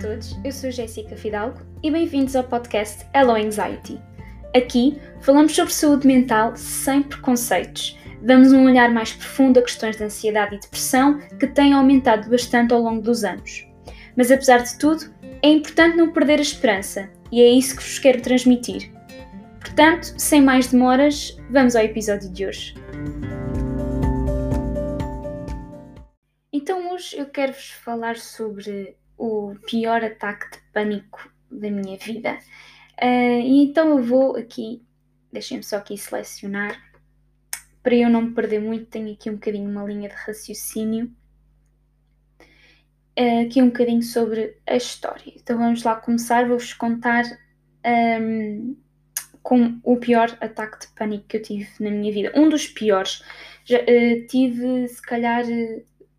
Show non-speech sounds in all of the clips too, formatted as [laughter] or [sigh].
todos, eu sou Jéssica Fidalgo e bem-vindos ao podcast Hello Anxiety. Aqui falamos sobre saúde mental sem preconceitos. Damos um olhar mais profundo a questões de ansiedade e depressão que têm aumentado bastante ao longo dos anos. Mas apesar de tudo, é importante não perder a esperança e é isso que vos quero transmitir. Portanto, sem mais demoras, vamos ao episódio de hoje. Então, hoje eu quero vos falar sobre o pior ataque de pânico da minha vida. Uh, e então eu vou aqui, deixem-me só aqui selecionar, para eu não me perder muito, tenho aqui um bocadinho uma linha de raciocínio, uh, aqui um bocadinho sobre a história. Então vamos lá começar, vou-vos contar um, com o pior ataque de pânico que eu tive na minha vida. Um dos piores. Já, uh, tive, se calhar,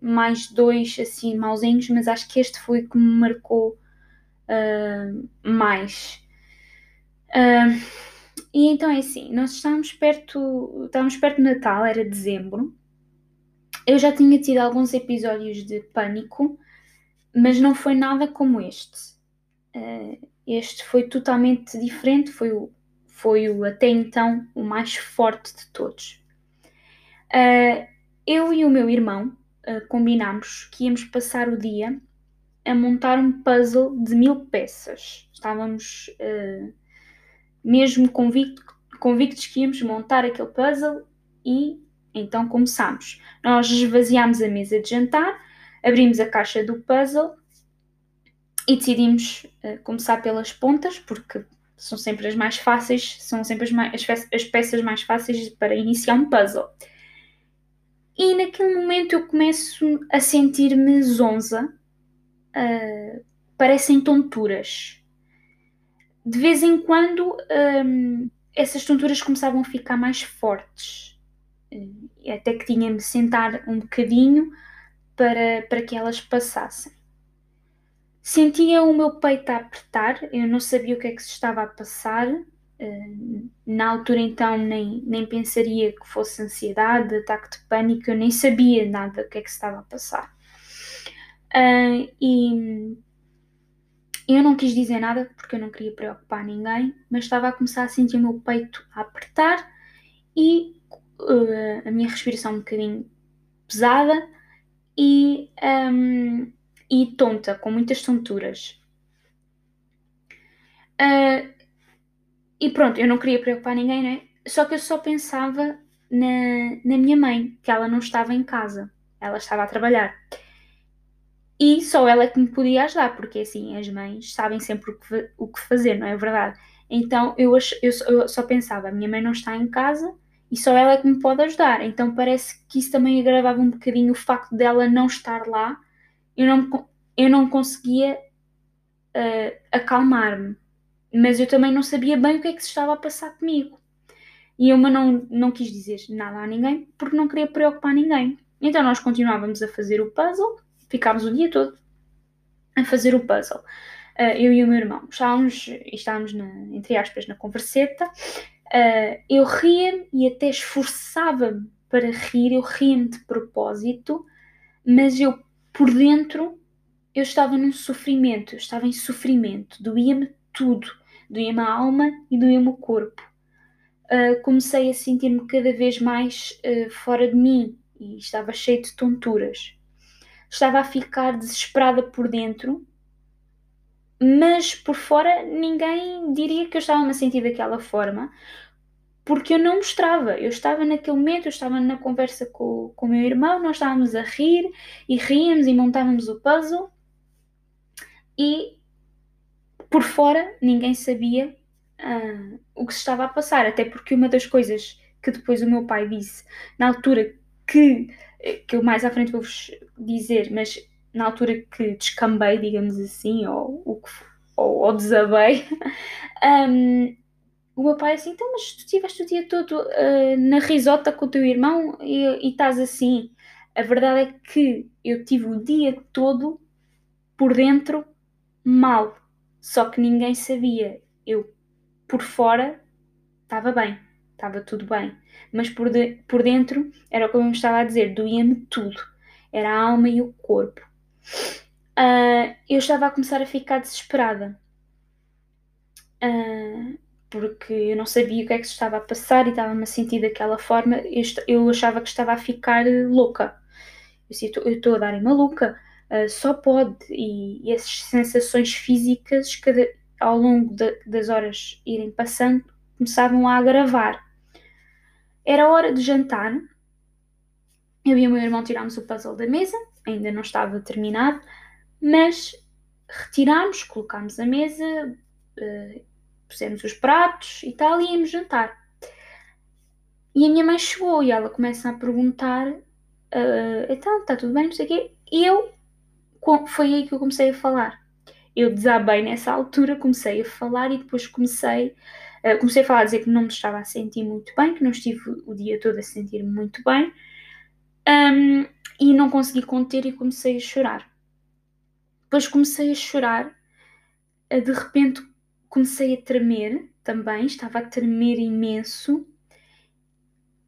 mais dois assim mauzinhos, mas acho que este foi que me marcou uh, mais. Uh, e então é assim, nós estávamos perto, estávamos perto do Natal, era dezembro. Eu já tinha tido alguns episódios de pânico, mas não foi nada como este. Uh, este foi totalmente diferente, foi o, foi o até então o mais forte de todos. Uh, eu e o meu irmão uh, combinámos que íamos passar o dia a montar um puzzle de mil peças. Estávamos uh, mesmo convicto, convictos que íamos montar aquele puzzle e então começámos. Nós esvaziámos a mesa de jantar, abrimos a caixa do puzzle e decidimos uh, começar pelas pontas, porque são sempre as mais fáceis, são sempre as, mais, as, as peças mais fáceis para iniciar um puzzle. E naquele momento eu começo a sentir-me zonza, uh, parecem tonturas. De vez em quando um, essas tonturas começavam a ficar mais fortes, uh, até que tinha de sentar um bocadinho para, para que elas passassem. Sentia o meu peito a apertar, eu não sabia o que é que se estava a passar, Na altura, então, nem, nem pensaria que fosse ansiedade, ataque de pânico, eu nem sabia nada do que é que se estava a passar. Uh, e eu não quis dizer nada porque eu não queria preocupar ninguém, mas estava a começar a sentir o meu peito a apertar e uh, a minha respiração um bocadinho pesada e, um, e tonta, com muitas tonturas. Uh, e pronto, eu não queria preocupar ninguém, né? Só que eu só pensava na, na minha mãe, que ela não estava em casa, ela estava a trabalhar. E só ela que me podia ajudar, porque assim, as mães sabem sempre o que, o que fazer, não é verdade? Então eu, eu, eu só pensava, a minha mãe não está em casa e só ela é que me pode ajudar. Então parece que isso também agravava um bocadinho o facto dela não estar lá. Eu não, eu não conseguia uh, acalmar-me mas eu também não sabia bem o que é que se estava a passar comigo. E eu não, não quis dizer nada a ninguém porque não queria preocupar ninguém. Então nós continuávamos a fazer o puzzle, ficámos o dia todo a fazer o puzzle. Uh, eu e o meu irmão estávamos, estávamos na, entre aspas, na converseta. Uh, eu ria-me e até esforçava-me para rir, eu ria-me de propósito, mas eu por dentro eu estava num sofrimento, eu estava em sofrimento, doía-me tudo. Doía-me a alma e doía-me o corpo. Uh, comecei a sentir-me cada vez mais uh, fora de mim e estava cheio de tonturas. Estava a ficar desesperada por dentro, mas por fora ninguém diria que eu estava-me a sentir daquela forma, porque eu não mostrava. Eu estava naquele momento, eu estava na conversa com, com o meu irmão, nós estávamos a rir e ríamos e montávamos o puzzle. E por fora ninguém sabia uh, o que se estava a passar, até porque uma das coisas que depois o meu pai disse na altura que, que eu mais à frente vou-vos dizer, mas na altura que descambei, digamos assim, ou, ou, ou, desabei, [laughs] um, o meu pai assim, então, mas tu estiveste o dia todo uh, na risota com o teu irmão e, e estás assim. A verdade é que eu tive o dia todo por dentro mal. Só que ninguém sabia. Eu, por fora, estava bem, estava tudo bem. Mas por, de, por dentro, era como eu estava a dizer, doía-me tudo. Era a alma e o corpo. uh, eu estava a começar a ficar desesperada. Uh, porque eu não sabia o que é que se estava a passar e estava-me a sentir daquela forma. Eu, eu, achava que estava a ficar louca. Eu disse, eu estou a dar em maluca, uh, só pode. E, e essas sensações físicas, cada, ao longo de, das horas irem passando, começavam a agravar. Era hora de jantar. Eu e o meu irmão tirámos o puzzle da mesa, ainda não estava terminado, mas retirámos, colocámos a mesa, uh, pusemos os pratos e tal, e íamos jantar. E a minha mãe chegou e ela começa a perguntar: uh, então, está tudo bem, não sei o quê. E eu, foi aí que eu comecei a falar. Eu desabei nessa altura, comecei a falar e depois comecei, uh, comecei a falar, a dizer que não me estava a sentir muito bem, que não estive o dia todo a sentir muito bem. Um, e não consegui conter e comecei a chorar. Depois comecei a chorar, uh, de repente comecei a tremer também, estava a tremer imenso,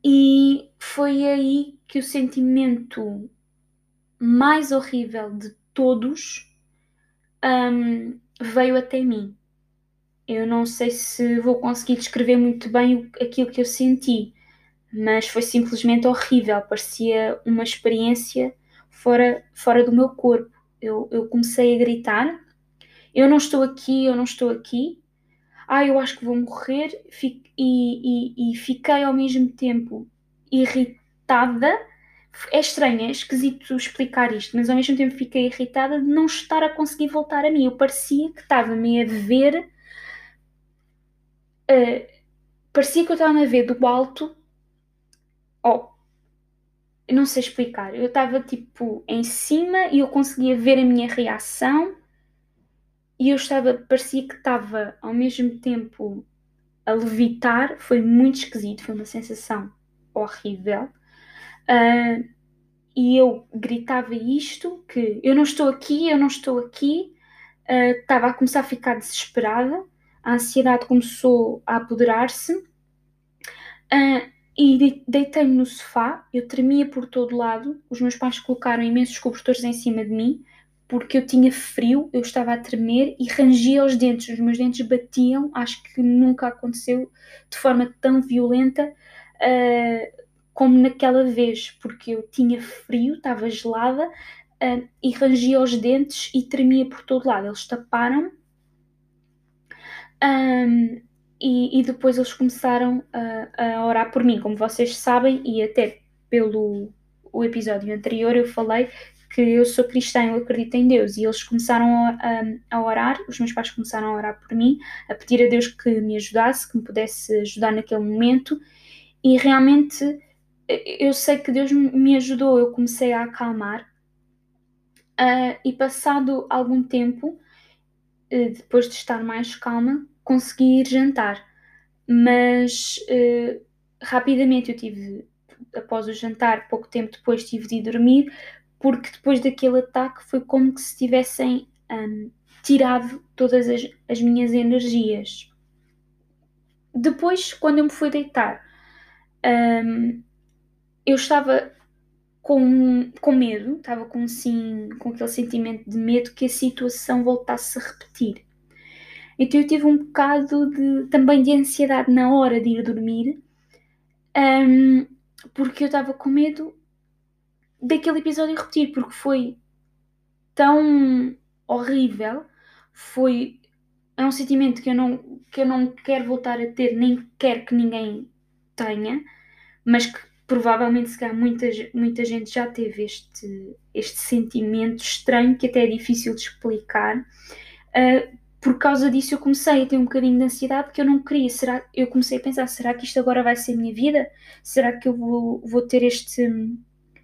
e foi aí que o sentimento mais horrível de todos um, veio até mim. Eu não sei se vou conseguir descrever muito bem aquilo que eu senti, mas foi simplesmente horrível. Parecia uma experiência fora, fora do meu corpo. Eu, eu comecei a gritar eu não estou aqui, eu não estou aqui, ah, eu acho que vou morrer, e, e, e fiquei ao mesmo tempo irritada. É estranho, é esquisito explicar isto, mas ao mesmo tempo fiquei irritada de não estar a conseguir voltar a mim. Eu parecia que estava-me a ver. Uh, parecia que eu estava a ver do alto. Oh, não sei explicar. Eu estava tipo em cima e eu conseguia ver a minha reação e eu estava, parecia que estava ao mesmo tempo a levitar, foi muito esquisito, foi uma sensação horrível. Uh, e eu gritava isto, que eu não estou aqui, eu não estou aqui, uh, estava a começar a ficar desesperada, a ansiedade começou a apoderar-se, uh, e deitei-me no sofá, eu tremia por todo lado, os meus pais colocaram imensos cobertores em cima de mim, porque eu tinha frio, eu estava a tremer e rangia os dentes, os meus dentes batiam, acho que nunca aconteceu de forma tão violenta. Uh, como naquela vez, porque eu tinha frio, estava gelada uh, e rangia os dentes e tremia por todo lado. Eles taparam um, e, e, depois eles começaram a, a orar por mim, como vocês sabem, e até pelo o episódio anterior eu falei que eu sou cristã, eu acredito em Deus. E eles começaram a, a, a, orar, os meus pais começaram a orar por mim, a pedir a Deus que me ajudasse, que me pudesse ajudar naquele momento. E realmente eu sei que Deus me ajudou, eu comecei a acalmar. Uh, e passado algum tempo, uh, depois de estar mais calma, consegui ir jantar. Mas uh, rapidamente eu tive, após o jantar, pouco tempo depois, tive de ir dormir, porque depois daquele ataque foi como que se tivessem um, tirado todas as, as, minhas energias. Depois, quando eu me fui deitar, um, eu estava com, com medo, estava com, sim, com aquele sentimento de medo que a situação voltasse a repetir. Então eu tive um bocado de, também de ansiedade na hora de ir dormir, um, porque eu estava com medo daquele episódio repetir, porque foi tão horrível, foi é um sentimento que eu não que eu não quero voltar a ter, nem quero que ninguém tenha, mas que provavelmente se calhar muita, muita gente já teve este, este sentimento estranho que até é difícil de explicar. Uh, por causa disso eu comecei a ter um bocadinho de ansiedade que eu não queria. Será, eu comecei a pensar, será que isto agora vai ser a minha vida? Será que eu vou, vou ter este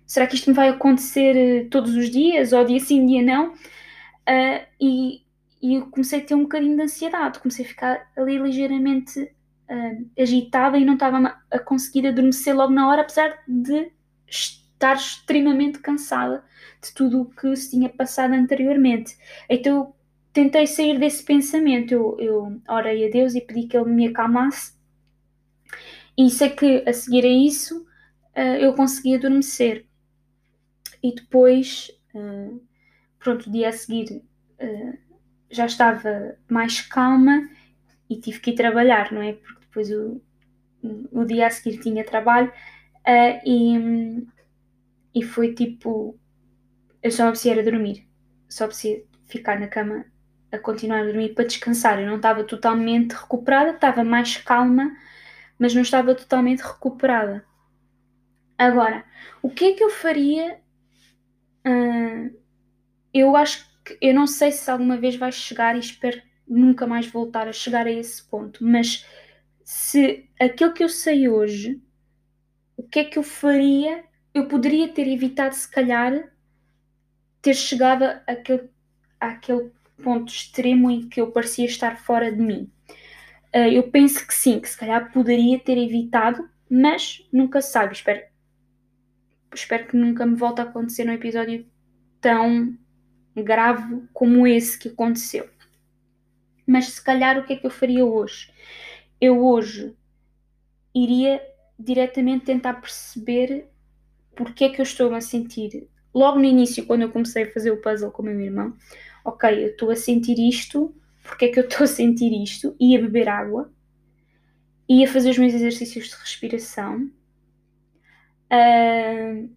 será que isto me vai acontecer eh, todos os dias, ou dia sim, dia não? Uh, e, e eu comecei a ter um bocadinho de ansiedade, comecei a ficar ali ligeiramente uh, agitada e não estava a conseguir adormecer logo na hora, apesar de estar extremamente cansada de tudo o que se tinha passado anteriormente. Então eu tentei sair desse pensamento, eu, eu orei a Deus e pedi que Ele me acalmasse, e sei que a seguir a isso uh, eu consegui adormecer. E depois, uh, pronto, o dia a seguir já estava mais calma e tive que ir trabalhar, não é? Porque depois o, o dia a seguir tinha trabalho uh, e, e foi tipo. Eu só me a dormir, só precisava ficar na cama a continuar a dormir para descansar. Eu não estava totalmente recuperada, estava mais calma, mas não estava totalmente recuperada. Agora, o que é que eu faria? Uh, eu acho que eu não sei se alguma vez vai chegar e espero nunca mais voltar a chegar a esse ponto, mas se aquilo que eu sei hoje, o que é que eu faria? Eu poderia ter evitado, se calhar, ter chegado àquele, àquele ponto extremo em que eu parecia estar fora de mim. Uh, eu penso que sim, que se calhar poderia ter evitado, mas nunca se sabe. Espero, espero que nunca me volte a acontecer num episódio tão grave como esse que aconteceu. Mas se calhar o que é que eu faria hoje? Eu hoje iria diretamente tentar perceber porque é que eu estou a sentir. Logo no início, quando eu comecei a fazer o puzzle com o meu irmão, ok, eu estou a sentir isto, porque é que eu estou a sentir isto? Ia beber água, ia fazer os meus exercícios de respiração. Uh,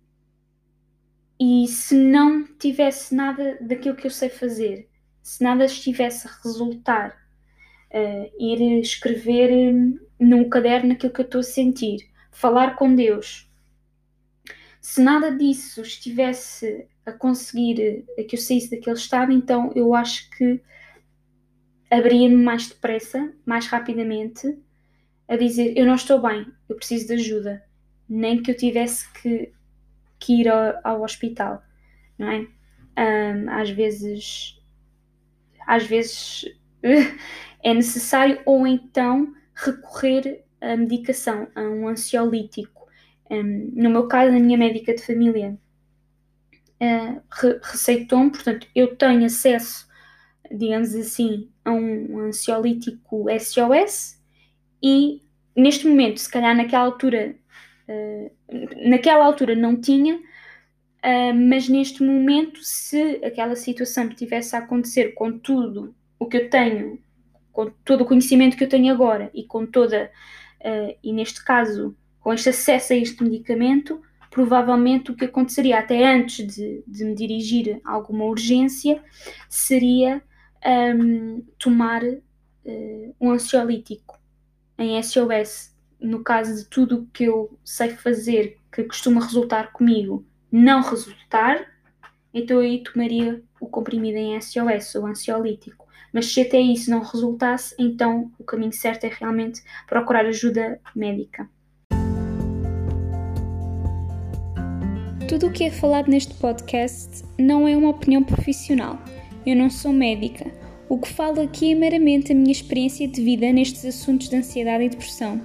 e se não tivesse nada daquilo que eu sei fazer, se nada estivesse a resultar, uh, ir escrever num caderno aquilo que eu estou a sentir, falar com Deus, se nada disso estivesse a conseguir que eu saísse daquele estado, então eu acho que abria-me mais depressa, mais rapidamente, a dizer: Eu não estou bem, eu preciso de ajuda. Nem que eu tivesse que, que ir ao, ao hospital, não é? Um, às vezes, às vezes [laughs] é necessário, ou então recorrer à medicação, a um ansiolítico. Um, no meu caso, a minha médica de família uh, receitou-me, portanto, eu tenho acesso, digamos assim, a um ansiolítico SOS e neste momento, se calhar naquela altura, uh, naquela altura não tinha, uh, mas neste momento, se aquela situação tivesse a acontecer com tudo o que eu tenho, com todo o conhecimento que eu tenho agora e com toda, e neste caso, com este acesso a este medicamento, provavelmente o que aconteceria até antes de, de me dirigir a alguma urgência seria um, tomar uh, um ansiolítico em SOS. No caso de tudo o que eu sei fazer que costuma resultar comigo não resultar, então aí tomaria o comprimido em SOS, o ansiolítico. Mas se até isso não resultasse, então o caminho certo é realmente procurar ajuda médica. Tudo o que é falado neste podcast não é uma opinião profissional. Eu não sou médica. O que falo aqui é meramente a minha experiência de vida nestes assuntos de ansiedade e depressão.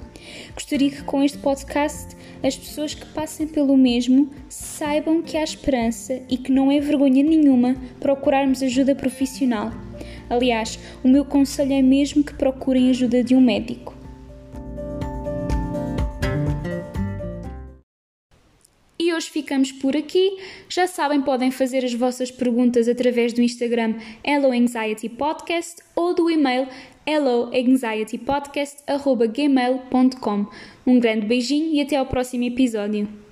Gostaria que com este podcast as pessoas que passem pelo mesmo saibam que há esperança e que não é vergonha nenhuma procurarmos ajuda profissional. Aliás, o meu conselho é mesmo que procurem ajuda de um médico. Hoje ficamos por aqui. Já sabem, podem fazer as vossas perguntas através do Instagram Hello Anxiety Podcast ou do e-mail helloanxietypodcast.gmail.com. Um grande beijinho e até ao próximo episódio.